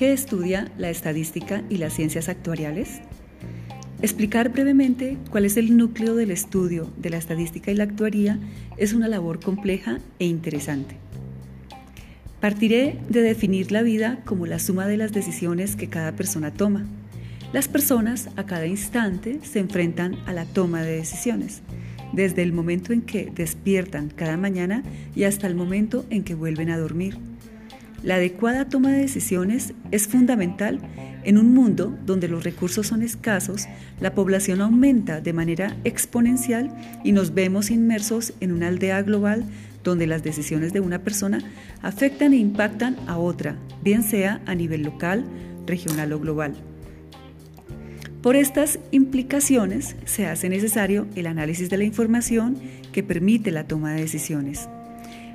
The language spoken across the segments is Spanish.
¿Qué estudia la estadística y las ciencias actuariales? Explicar brevemente cuál es el núcleo del estudio de la estadística y la actuaría es una labor compleja e interesante. Partiré de definir la vida como la suma de las decisiones que cada persona toma. Las personas a cada instante se enfrentan a la toma de decisiones, desde el momento en que despiertan cada mañana y hasta el momento en que vuelven a dormir. La adecuada toma de decisiones es fundamental en un mundo donde los recursos son escasos, la población aumenta de manera exponencial y nos vemos inmersos en una aldea global donde las decisiones de una persona afectan e impactan a otra, bien sea a nivel local, regional o global. Por estas implicaciones se hace necesario el análisis de la información que permite la toma de decisiones.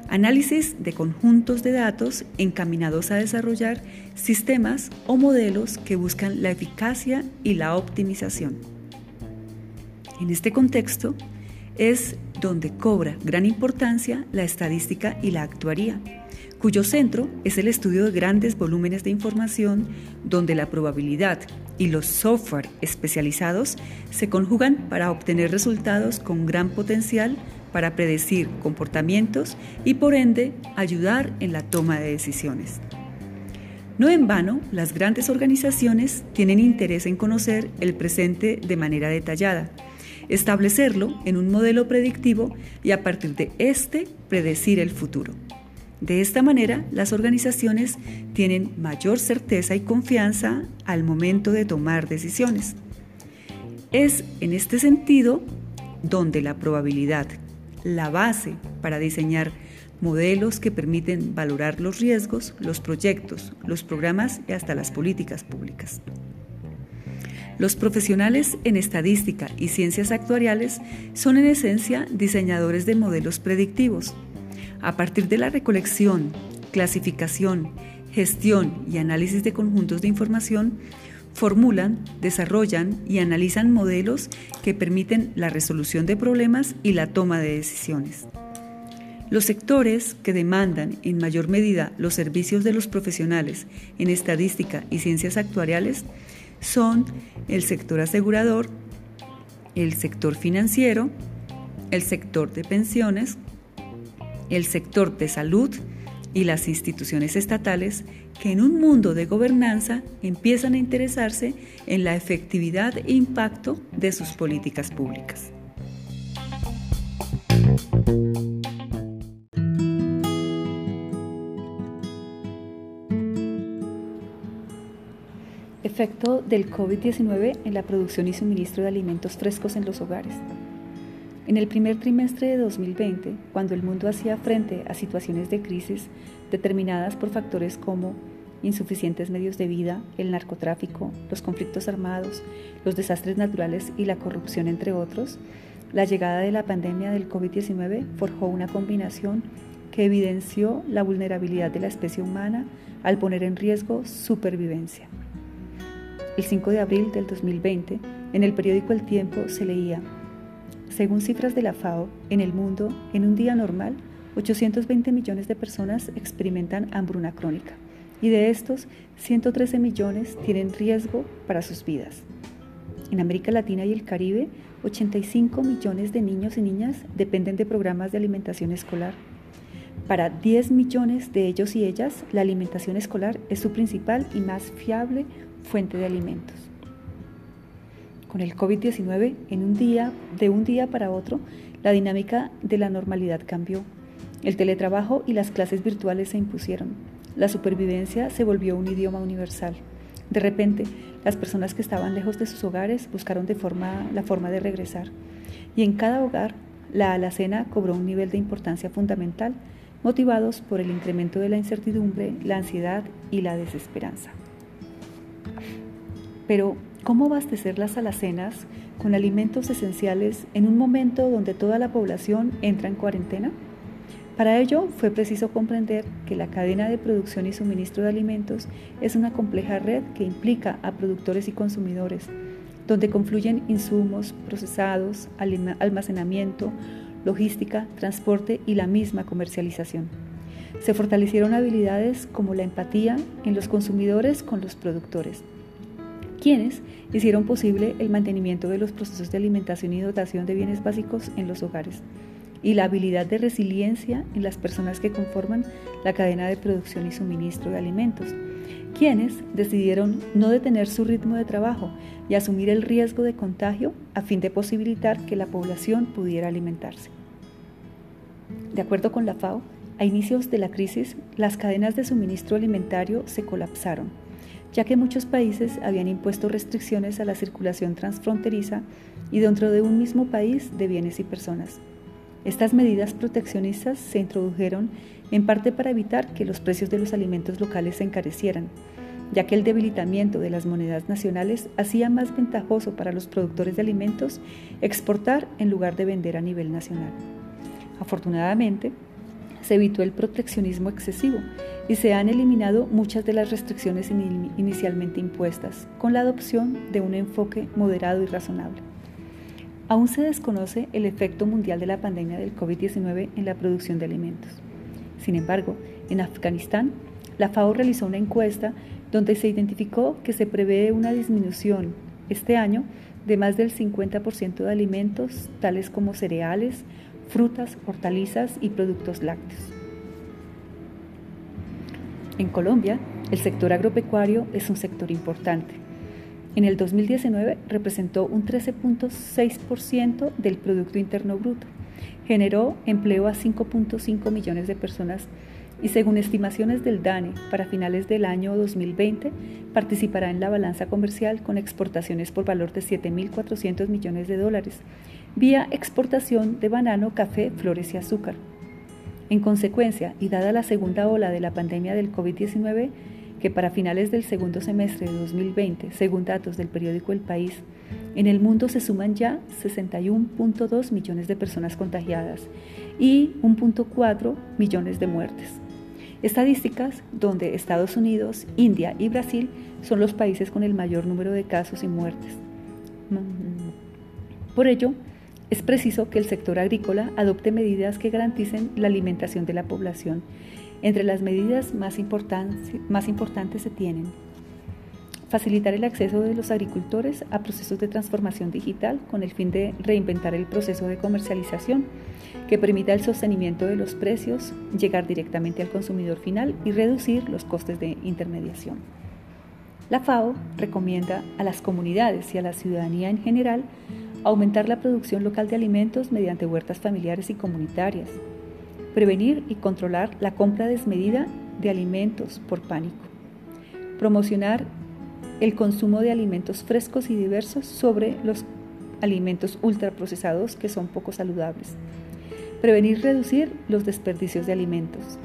Análisis de conjuntos de datos encaminados a desarrollar sistemas o modelos que buscan la eficacia y la optimización. En este contexto es donde cobra gran importancia la estadística y la actuaría, cuyo centro es el estudio de grandes volúmenes de información donde la probabilidad y los software especializados se conjugan para obtener resultados con gran potencial para predecir comportamientos y por ende ayudar en la toma de decisiones. No en vano, las grandes organizaciones tienen interés en conocer el presente de manera detallada, establecerlo en un modelo predictivo y a partir de este predecir el futuro. De esta manera, las organizaciones tienen mayor certeza y confianza al momento de tomar decisiones. Es en este sentido donde la probabilidad la base para diseñar modelos que permiten valorar los riesgos, los proyectos, los programas y hasta las políticas públicas. Los profesionales en estadística y ciencias actuariales son en esencia diseñadores de modelos predictivos. A partir de la recolección, clasificación, gestión y análisis de conjuntos de información, formulan, desarrollan y analizan modelos que permiten la resolución de problemas y la toma de decisiones. Los sectores que demandan en mayor medida los servicios de los profesionales en estadística y ciencias actuariales son el sector asegurador, el sector financiero, el sector de pensiones, el sector de salud y las instituciones estatales que en un mundo de gobernanza empiezan a interesarse en la efectividad e impacto de sus políticas públicas. Efecto del COVID-19 en la producción y suministro de alimentos frescos en los hogares. En el primer trimestre de 2020, cuando el mundo hacía frente a situaciones de crisis determinadas por factores como insuficientes medios de vida, el narcotráfico, los conflictos armados, los desastres naturales y la corrupción, entre otros, la llegada de la pandemia del COVID-19 forjó una combinación que evidenció la vulnerabilidad de la especie humana al poner en riesgo supervivencia. El 5 de abril del 2020, en el periódico El Tiempo se leía, según cifras de la FAO, en el mundo, en un día normal, 820 millones de personas experimentan hambruna crónica y de estos, 113 millones tienen riesgo para sus vidas. En América Latina y el Caribe, 85 millones de niños y niñas dependen de programas de alimentación escolar. Para 10 millones de ellos y ellas, la alimentación escolar es su principal y más fiable fuente de alimentos. Con el COVID-19, en un día, de un día para otro, la dinámica de la normalidad cambió. El teletrabajo y las clases virtuales se impusieron. La supervivencia se volvió un idioma universal. De repente, las personas que estaban lejos de sus hogares buscaron de forma, la forma de regresar. Y en cada hogar, la alacena cobró un nivel de importancia fundamental, motivados por el incremento de la incertidumbre, la ansiedad y la desesperanza. Pero, ¿Cómo abastecer las alacenas con alimentos esenciales en un momento donde toda la población entra en cuarentena? Para ello fue preciso comprender que la cadena de producción y suministro de alimentos es una compleja red que implica a productores y consumidores, donde confluyen insumos, procesados, almacenamiento, logística, transporte y la misma comercialización. Se fortalecieron habilidades como la empatía en los consumidores con los productores, quienes hicieron posible el mantenimiento de los procesos de alimentación y dotación de bienes básicos en los hogares, y la habilidad de resiliencia en las personas que conforman la cadena de producción y suministro de alimentos, quienes decidieron no detener su ritmo de trabajo y asumir el riesgo de contagio a fin de posibilitar que la población pudiera alimentarse. De acuerdo con la FAO, a inicios de la crisis, las cadenas de suministro alimentario se colapsaron, ya que muchos países habían impuesto restricciones a la circulación transfronteriza y dentro de un mismo país de bienes y personas. Estas medidas proteccionistas se introdujeron en parte para evitar que los precios de los alimentos locales se encarecieran, ya que el debilitamiento de las monedas nacionales hacía más ventajoso para los productores de alimentos exportar en lugar de vender a nivel nacional. Afortunadamente, se evitó el proteccionismo excesivo y se han eliminado muchas de las restricciones inicialmente impuestas, con la adopción de un enfoque moderado y razonable. Aún se desconoce el efecto mundial de la pandemia del COVID-19 en la producción de alimentos. Sin embargo, en Afganistán, la FAO realizó una encuesta donde se identificó que se prevé una disminución este año de más del 50% de alimentos tales como cereales, frutas, hortalizas y productos lácteos. En Colombia, el sector agropecuario es un sector importante. En el 2019 representó un 13.6% del Producto Interno Bruto. Generó empleo a 5.5 millones de personas y según estimaciones del DANE, para finales del año 2020 participará en la balanza comercial con exportaciones por valor de 7.400 millones de dólares, vía exportación de banano, café, flores y azúcar. En consecuencia, y dada la segunda ola de la pandemia del COVID-19, que para finales del segundo semestre de 2020, según datos del periódico El País, en el mundo se suman ya 61.2 millones de personas contagiadas y 1.4 millones de muertes. Estadísticas donde Estados Unidos, India y Brasil son los países con el mayor número de casos y muertes. Por ello, es preciso que el sector agrícola adopte medidas que garanticen la alimentación de la población. Entre las medidas más, importantes se tienen facilitar el acceso de los agricultores a procesos de transformación digital con el fin de reinventar el proceso de comercialización que permita el sostenimiento de los precios, llegar directamente al consumidor final y reducir los costes de intermediación. La FAO recomienda a las comunidades y a la ciudadanía en general aumentar la producción local de alimentos mediante huertas familiares y comunitarias, prevenir y controlar la compra desmedida de alimentos por pánico, promocionar el consumo de alimentos frescos y diversos sobre los alimentos ultraprocesados que son poco saludables, prevenir y reducir los desperdicios de alimentos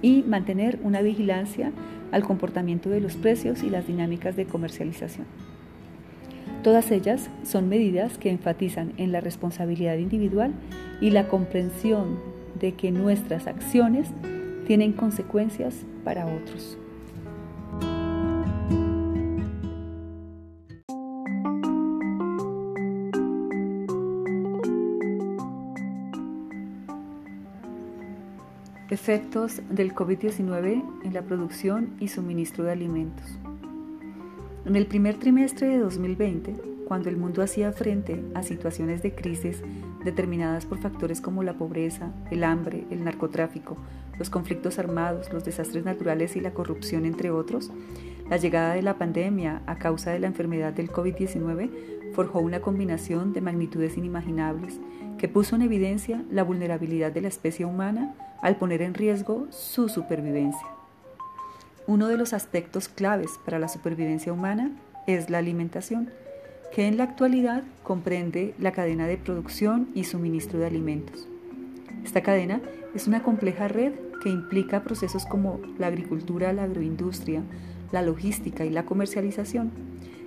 y mantener una vigilancia al comportamiento de los precios y las dinámicas de comercialización. Todas ellas son medidas que enfatizan en la responsabilidad individual y la comprensión de que nuestras acciones tienen consecuencias para otros. Efectos del COVID-19 en la producción y suministro de alimentos. En el primer trimestre de 2020, cuando el mundo hacía frente a situaciones de crisis determinadas por factores como la pobreza, el hambre, el narcotráfico, los conflictos armados, los desastres naturales y la corrupción, entre otros, la llegada de la pandemia a causa de la enfermedad del COVID-19 forjó una combinación de magnitudes inimaginables que puso en evidencia la vulnerabilidad de la especie humana al poner en riesgo su supervivencia. Uno de los aspectos claves para la supervivencia humana es la alimentación, que en la actualidad comprende la cadena de producción y suministro de alimentos. Esta cadena es una compleja red que implica procesos como la agricultura, la agroindustria, la logística y la comercialización.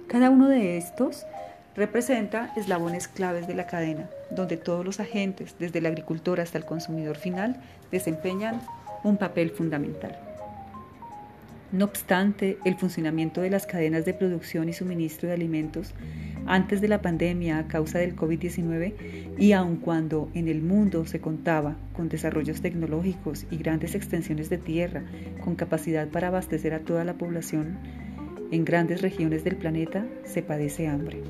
Cada uno de estos representa eslabones claves de la cadena, donde todos los agentes, desde el agricultor hasta el consumidor final, desempeñan un papel fundamental. No obstante, el funcionamiento de las cadenas de producción y suministro de alimentos antes de la pandemia a causa del COVID-19 y aun cuando en el mundo se contaba con desarrollos tecnológicos y grandes extensiones de tierra con capacidad para abastecer a toda la población, en grandes regiones del planeta se padece hambre.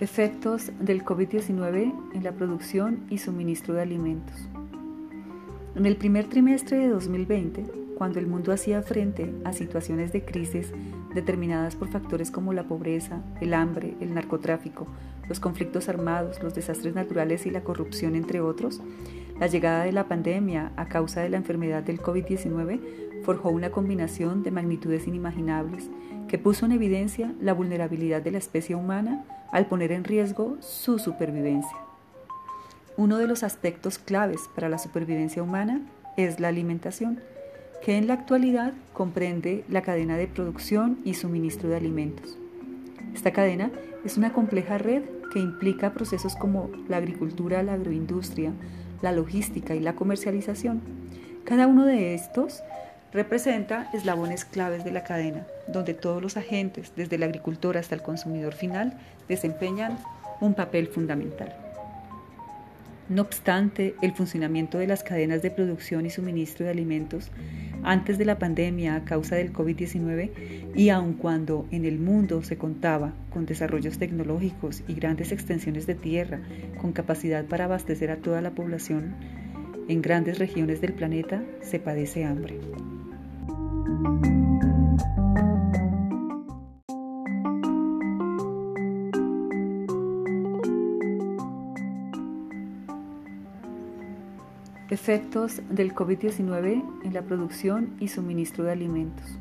Efectos del COVID-19 en la producción y suministro de alimentos. En el primer trimestre de 2020, cuando el mundo hacía frente a situaciones de crisis determinadas por factores como la pobreza, el hambre, el narcotráfico, los conflictos armados, los desastres naturales y la corrupción, entre otros, la llegada de la pandemia a causa de la enfermedad del COVID-19 forjó una combinación de magnitudes inimaginables que puso en evidencia la vulnerabilidad de la especie humana al poner en riesgo su supervivencia. Uno de los aspectos claves para la supervivencia humana es la alimentación, que en la actualidad comprende la cadena de producción y suministro de alimentos. Esta cadena es una compleja red que implica procesos como la agricultura, la agroindustria, la logística y la comercialización. Cada uno de estos representa eslabones claves de la cadena, donde todos los agentes, desde el agricultor hasta el consumidor final, desempeñan un papel fundamental. No obstante, el funcionamiento de las cadenas de producción y suministro de alimentos antes de la pandemia a causa del COVID-19 y aun cuando en el mundo se contaba con desarrollos tecnológicos y grandes extensiones de tierra con capacidad para abastecer a toda la población, en grandes regiones del planeta se padece hambre. Efectos del COVID-19 en la producción y suministro de alimentos.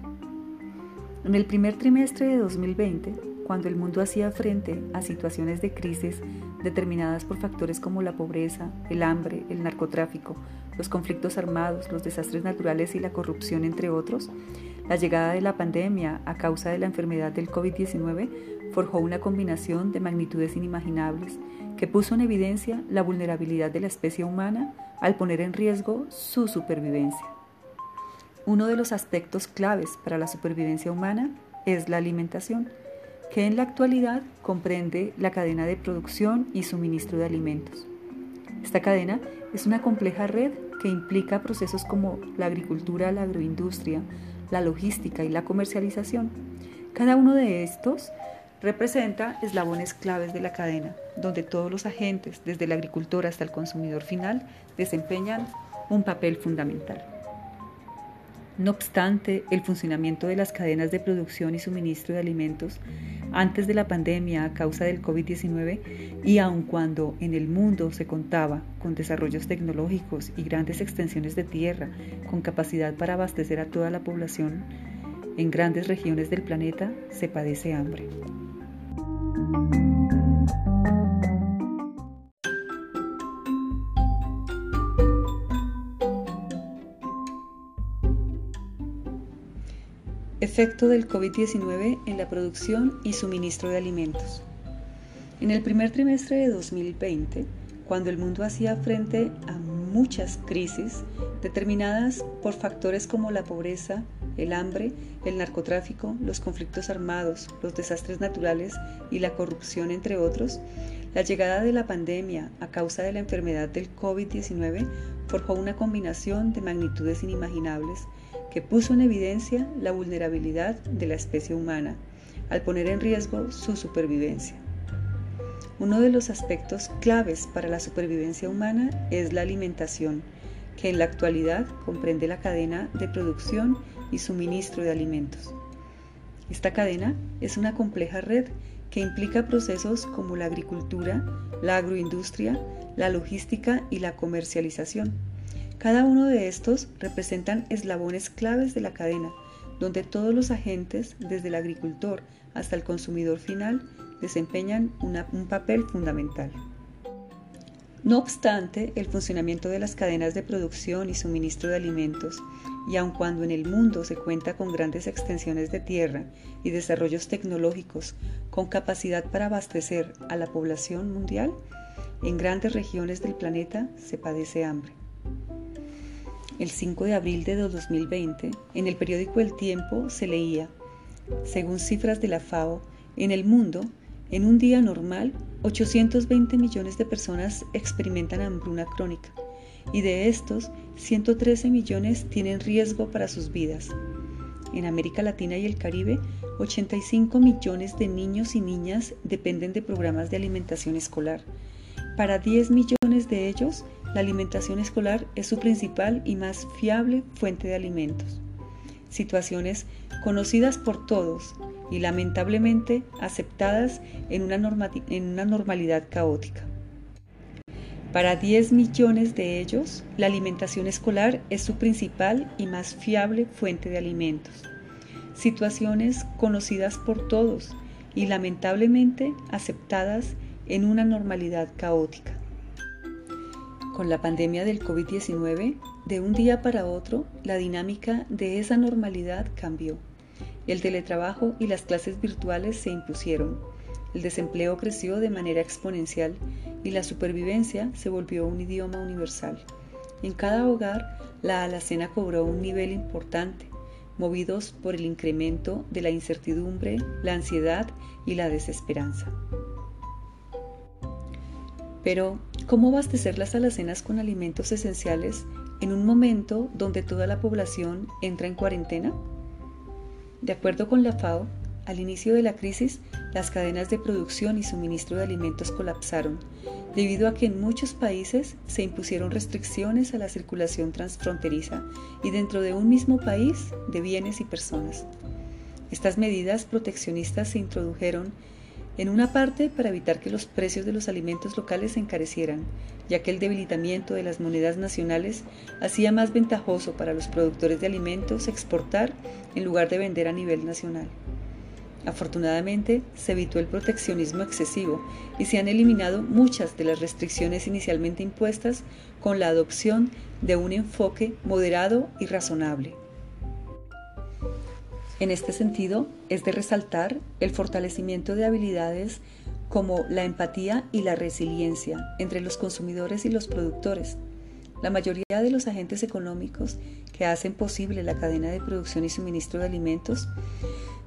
En el primer trimestre de 2020, cuando el mundo hacía frente a situaciones de crisis determinadas por factores como la pobreza, el hambre, el narcotráfico, los conflictos armados, los desastres naturales y la corrupción, entre otros, la llegada de la pandemia a causa de la enfermedad del COVID-19 forjó una combinación de magnitudes inimaginables que puso en evidencia la vulnerabilidad de la especie humana al poner en riesgo su supervivencia. Uno de los aspectos claves para la supervivencia humana es la alimentación, que en la actualidad comprende la cadena de producción y suministro de alimentos. Esta cadena es una compleja red que implica procesos como la agricultura, la agroindustria, la logística y la comercialización. Cada uno de estos representa eslabones claves de la cadena, donde todos los agentes, desde el agricultor hasta el consumidor final, desempeñan un papel fundamental. No obstante, el funcionamiento de las cadenas de producción y suministro de alimentos antes de la pandemia a causa del COVID-19 y aun cuando en el mundo se contaba con desarrollos tecnológicos y grandes extensiones de tierra con capacidad para abastecer a toda la población, en grandes regiones del planeta se padece hambre. Efecto del COVID-19 en la producción y suministro de alimentos. En el primer trimestre de 2020, cuando el mundo hacía frente a muchas crisis determinadas por factores como la pobreza, el hambre, el narcotráfico, los conflictos armados, los desastres naturales y la corrupción, entre otros, la llegada de la pandemia a causa de la enfermedad del COVID-19 forjó una combinación de magnitudes inimaginables que puso en evidencia la vulnerabilidad de la especie humana al poner en riesgo su supervivencia. Uno de los aspectos claves para la supervivencia humana es la alimentación, que en la actualidad comprende la cadena de producción y suministro de alimentos. Esta cadena es una compleja red que implica procesos como la agricultura, la agroindustria, la logística y la comercialización cada uno de estos representan eslabones claves de la cadena, donde todos los agentes, desde el agricultor hasta el consumidor final, desempeñan un papel fundamental. No obstante, el funcionamiento de las cadenas de producción y suministro de alimentos y aun cuando en el mundo se cuenta con grandes extensiones de tierra y desarrollos tecnológicos con capacidad para abastecer a la población mundial, en grandes regiones del planeta se padece hambre. El 5 de abril de 2020, en el periódico El Tiempo se leía, según cifras de la FAO, en el mundo, en un día normal, 820 millones de personas experimentan hambruna crónica y de estos, 113 millones tienen riesgo para sus vidas. En América Latina y el Caribe, 85 millones de niños y niñas dependen de programas de alimentación escolar. Para 10 millones de ellos, la alimentación escolar es su principal y más fiable fuente de alimentos. Situaciones conocidas por todos y lamentablemente aceptadas en una, en una normalidad caótica. Para 10 millones de ellos, la alimentación escolar es su principal y más fiable fuente de alimentos. Situaciones conocidas por todos y lamentablemente aceptadas en una normalidad caótica. Con la pandemia del COVID-19, de un día para otro, la dinámica de esa normalidad cambió. El teletrabajo y las clases virtuales se impusieron el desempleo creció de manera exponencial y la supervivencia se volvió un idioma universal. En cada hogar, la alacena cobró un nivel importante, movidos por el incremento de la incertidumbre, la ansiedad y la desesperanza. Pero, ¿cómo abastecer las alacenas con alimentos esenciales en un momento donde toda la población entra en cuarentena? De acuerdo con la FAO, al inicio de la crisis, las cadenas de producción y suministro de alimentos colapsaron, debido a que en muchos países se impusieron restricciones a la circulación transfronteriza y dentro de un mismo país de bienes y personas. Estas medidas proteccionistas se introdujeron en una parte para evitar que los precios de los alimentos locales se encarecieran, ya que el debilitamiento de las monedas nacionales hacía más ventajoso para los productores de alimentos exportar en lugar de vender a nivel nacional. Afortunadamente, se evitó el proteccionismo excesivo y se han eliminado muchas de las restricciones inicialmente impuestas con la adopción de un enfoque moderado y razonable. En este sentido, es de resaltar el fortalecimiento de habilidades como la empatía y la resiliencia entre los consumidores y los productores. La mayoría de los agentes económicos que hacen posible la cadena de producción y suministro de alimentos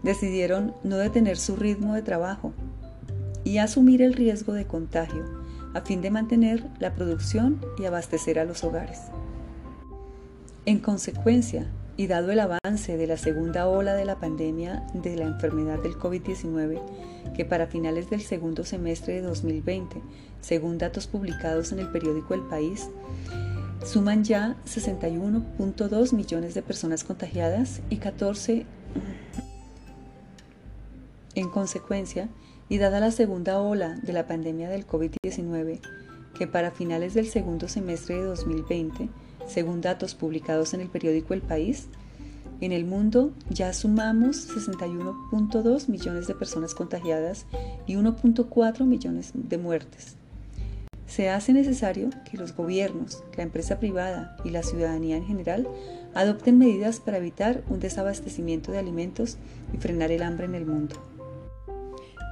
decidieron no detener su ritmo de trabajo y asumir el riesgo de contagio a fin de mantener la producción y abastecer a los hogares. En consecuencia, y dado el avance de la segunda ola de la pandemia de la enfermedad del COVID-19, que para finales del segundo semestre de 2020, según datos publicados en el periódico El País, suman ya 61.2 millones de personas contagiadas y 14 en consecuencia, y dada la segunda ola de la pandemia del COVID-19, que para finales del segundo semestre de 2020, según datos publicados en el periódico El País, en el mundo ya sumamos 61.2 millones de personas contagiadas y 1.4 millones de muertes. Se hace necesario que los gobiernos, la empresa privada y la ciudadanía en general adopten medidas para evitar un desabastecimiento de alimentos y frenar el hambre en el mundo.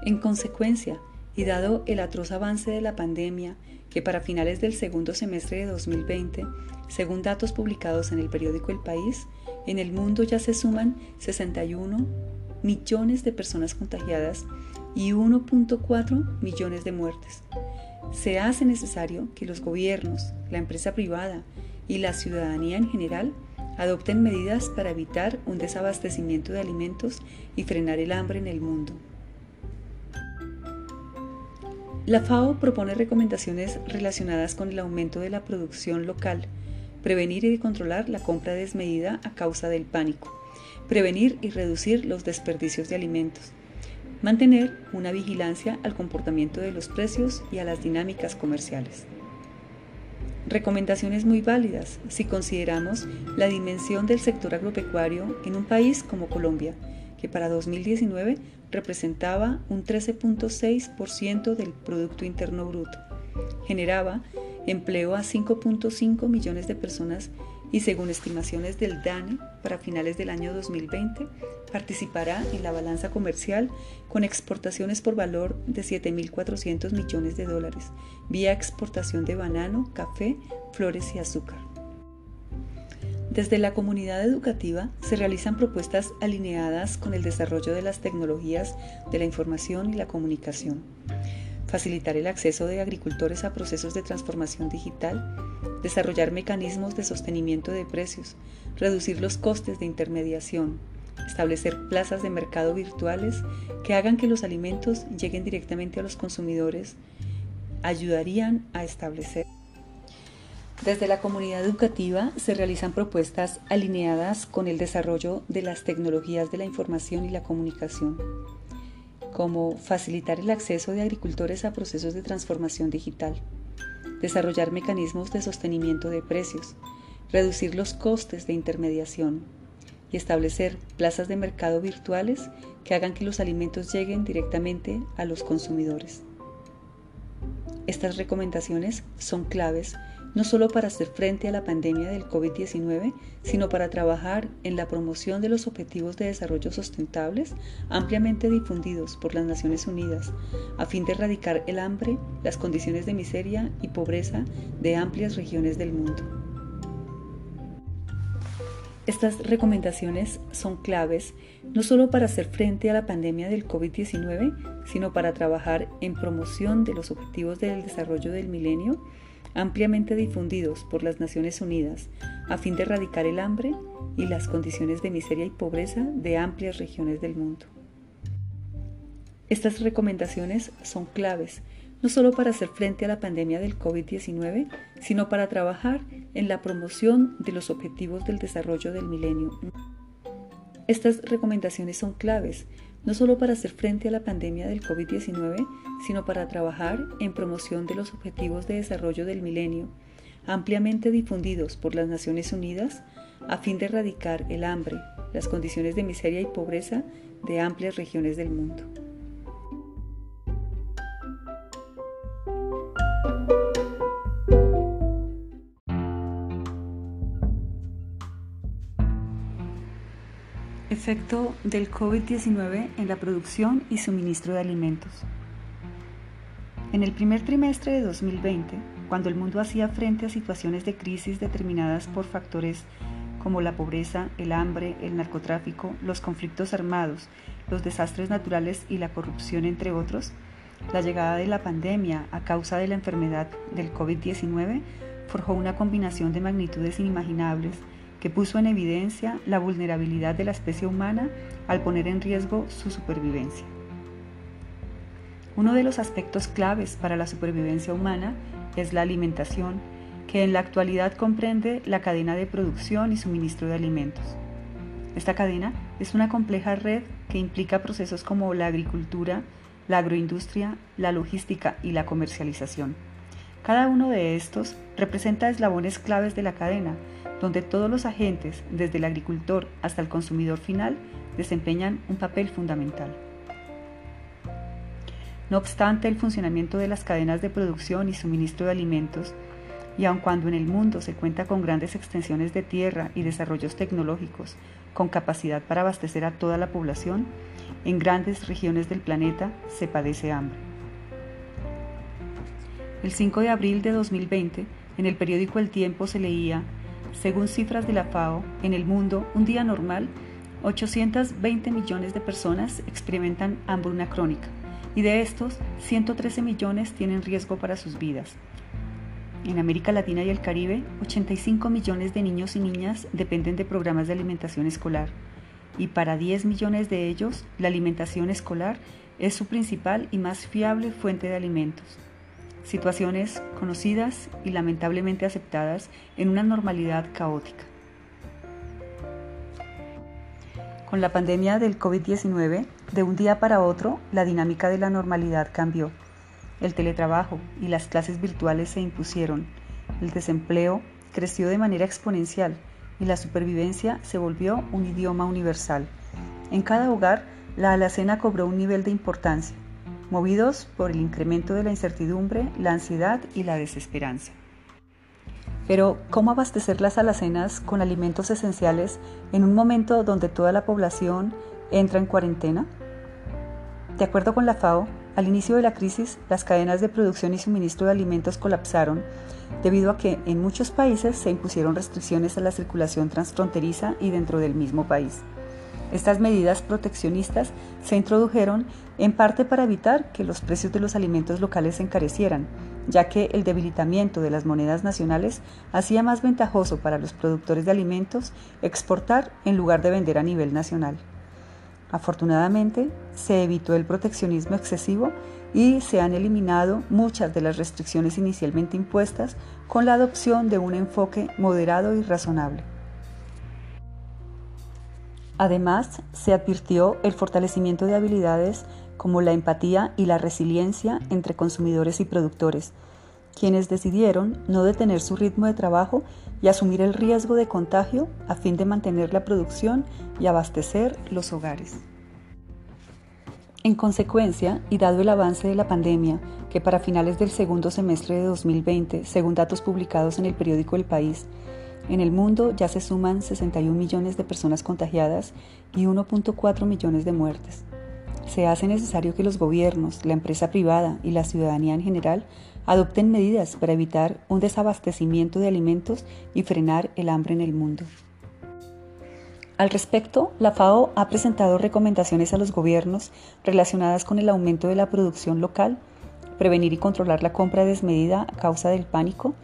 En consecuencia, y dado el atroz avance de la pandemia, que para finales del segundo semestre de 2020, según datos publicados en el periódico El País, en el mundo ya se suman 61 millones de personas contagiadas y 1.4 millones de muertes. Se hace necesario que los gobiernos, la empresa privada y la ciudadanía en general adopten medidas para evitar un desabastecimiento de alimentos y frenar el hambre en el mundo. La FAO propone recomendaciones relacionadas con el aumento de la producción local, prevenir y controlar la compra desmedida a causa del pánico, prevenir y reducir los desperdicios de alimentos, mantener una vigilancia al comportamiento de los precios y a las dinámicas comerciales. Recomendaciones muy válidas si consideramos la dimensión del sector agropecuario en un país como Colombia, que para 2019 representaba un 13.6% del Producto Interno Bruto. Generaba empleo a 5.5 millones de personas y según estimaciones del DANE, para finales del año 2020 participará en la balanza comercial con exportaciones por valor de 7.400 millones de dólares, vía exportación de banano, café, flores y azúcar. Desde la comunidad educativa se realizan propuestas alineadas con el desarrollo de las tecnologías de la información y la comunicación facilitar el acceso de agricultores a procesos de transformación digital, desarrollar mecanismos de sostenimiento de precios, reducir los costes de intermediación, establecer plazas de mercado virtuales que hagan que los alimentos lleguen directamente a los consumidores, ayudarían a establecer. Desde la comunidad educativa se realizan propuestas alineadas con el desarrollo de las tecnologías de la información y la comunicación como facilitar el acceso de agricultores a procesos de transformación digital, desarrollar mecanismos de sostenimiento de precios, reducir los costes de intermediación y establecer plazas de mercado virtuales que hagan que los alimentos lleguen directamente a los consumidores. Estas recomendaciones son claves no solo para hacer frente a la pandemia del COVID-19, sino para trabajar en la promoción de los objetivos de desarrollo sustentables ampliamente difundidos por las Naciones Unidas, a fin de erradicar el hambre, las condiciones de miseria y pobreza de amplias regiones del mundo. Estas recomendaciones son claves no solo para hacer frente a la pandemia del COVID-19, sino para trabajar en promoción de los objetivos del desarrollo del milenio ampliamente difundidos por las Naciones Unidas a fin de erradicar el hambre y las condiciones de miseria y pobreza de amplias regiones del mundo. Estas recomendaciones son claves no solo para hacer frente a la pandemia del COVID-19, sino para trabajar en la promoción de los objetivos del desarrollo del milenio. Estas recomendaciones son claves no solo para hacer frente a la pandemia del COVID-19, sino para trabajar en promoción de los Objetivos de Desarrollo del Milenio, ampliamente difundidos por las Naciones Unidas, a fin de erradicar el hambre, las condiciones de miseria y pobreza de amplias regiones del mundo. Efecto del COVID-19 en la producción y suministro de alimentos. En el primer trimestre de 2020, cuando el mundo hacía frente a situaciones de crisis determinadas por factores como la pobreza, el hambre, el narcotráfico, los conflictos armados, los desastres naturales y la corrupción, entre otros, la llegada de la pandemia a causa de la enfermedad del COVID-19 forjó una combinación de magnitudes inimaginables que puso en evidencia la vulnerabilidad de la especie humana al poner en riesgo su supervivencia. Uno de los aspectos claves para la supervivencia humana es la alimentación, que en la actualidad comprende la cadena de producción y suministro de alimentos. Esta cadena es una compleja red que implica procesos como la agricultura, la agroindustria, la logística y la comercialización. Cada uno de estos representa eslabones claves de la cadena, donde todos los agentes, desde el agricultor hasta el consumidor final, desempeñan un papel fundamental. No obstante el funcionamiento de las cadenas de producción y suministro de alimentos, y aun cuando en el mundo se cuenta con grandes extensiones de tierra y desarrollos tecnológicos con capacidad para abastecer a toda la población, en grandes regiones del planeta se padece hambre. El 5 de abril de 2020, en el periódico El Tiempo se leía según cifras de la FAO, en el mundo, un día normal, 820 millones de personas experimentan hambruna crónica y de estos, 113 millones tienen riesgo para sus vidas. En América Latina y el Caribe, 85 millones de niños y niñas dependen de programas de alimentación escolar y para 10 millones de ellos, la alimentación escolar es su principal y más fiable fuente de alimentos situaciones conocidas y lamentablemente aceptadas en una normalidad caótica. Con la pandemia del COVID-19, de un día para otro, la dinámica de la normalidad cambió. El teletrabajo y las clases virtuales se impusieron. El desempleo creció de manera exponencial y la supervivencia se volvió un idioma universal. En cada hogar, la alacena cobró un nivel de importancia movidos por el incremento de la incertidumbre, la ansiedad y la desesperanza. Pero, ¿cómo abastecer las alacenas con alimentos esenciales en un momento donde toda la población entra en cuarentena? De acuerdo con la FAO, al inicio de la crisis, las cadenas de producción y suministro de alimentos colapsaron debido a que en muchos países se impusieron restricciones a la circulación transfronteriza y dentro del mismo país. Estas medidas proteccionistas se introdujeron en parte para evitar que los precios de los alimentos locales se encarecieran, ya que el debilitamiento de las monedas nacionales hacía más ventajoso para los productores de alimentos exportar en lugar de vender a nivel nacional. Afortunadamente, se evitó el proteccionismo excesivo y se han eliminado muchas de las restricciones inicialmente impuestas con la adopción de un enfoque moderado y razonable. Además, se advirtió el fortalecimiento de habilidades como la empatía y la resiliencia entre consumidores y productores, quienes decidieron no detener su ritmo de trabajo y asumir el riesgo de contagio a fin de mantener la producción y abastecer los hogares. En consecuencia, y dado el avance de la pandemia, que para finales del segundo semestre de 2020, según datos publicados en el periódico El País, en el mundo ya se suman 61 millones de personas contagiadas y 1.4 millones de muertes. Se hace necesario que los gobiernos, la empresa privada y la ciudadanía en general adopten medidas para evitar un desabastecimiento de alimentos y frenar el hambre en el mundo. Al respecto, la FAO ha presentado recomendaciones a los gobiernos relacionadas con el aumento de la producción local, prevenir y controlar la compra desmedida a causa del pánico,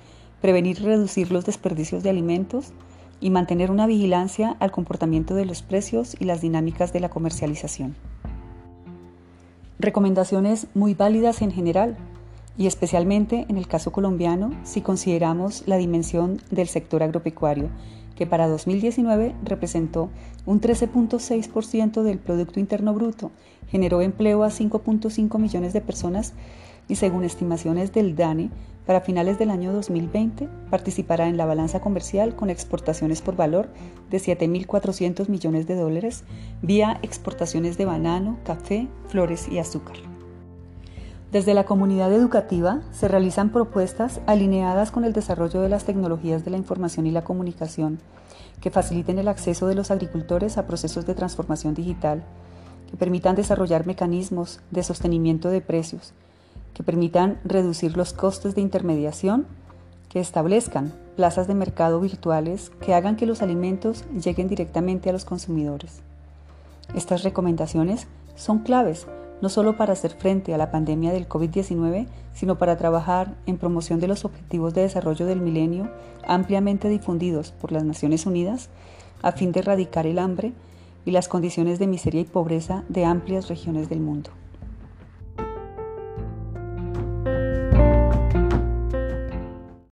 prevenir y reducir los desperdicios de alimentos y mantener una vigilancia al comportamiento de los precios y las dinámicas de la comercialización. Recomendaciones muy válidas en general y especialmente en el caso colombiano si consideramos la dimensión del sector agropecuario, que para 2019 representó un 13.6% del Producto Interno Bruto, generó empleo a 5.5 millones de personas y según estimaciones del DANE, para finales del año 2020 participará en la balanza comercial con exportaciones por valor de 7.400 millones de dólares vía exportaciones de banano, café, flores y azúcar. Desde la comunidad educativa se realizan propuestas alineadas con el desarrollo de las tecnologías de la información y la comunicación que faciliten el acceso de los agricultores a procesos de transformación digital, que permitan desarrollar mecanismos de sostenimiento de precios, que permitan reducir los costes de intermediación, que establezcan plazas de mercado virtuales que hagan que los alimentos lleguen directamente a los consumidores. Estas recomendaciones son claves no solo para hacer frente a la pandemia del COVID-19, sino para trabajar en promoción de los objetivos de desarrollo del milenio ampliamente difundidos por las Naciones Unidas a fin de erradicar el hambre y las condiciones de miseria y pobreza de amplias regiones del mundo.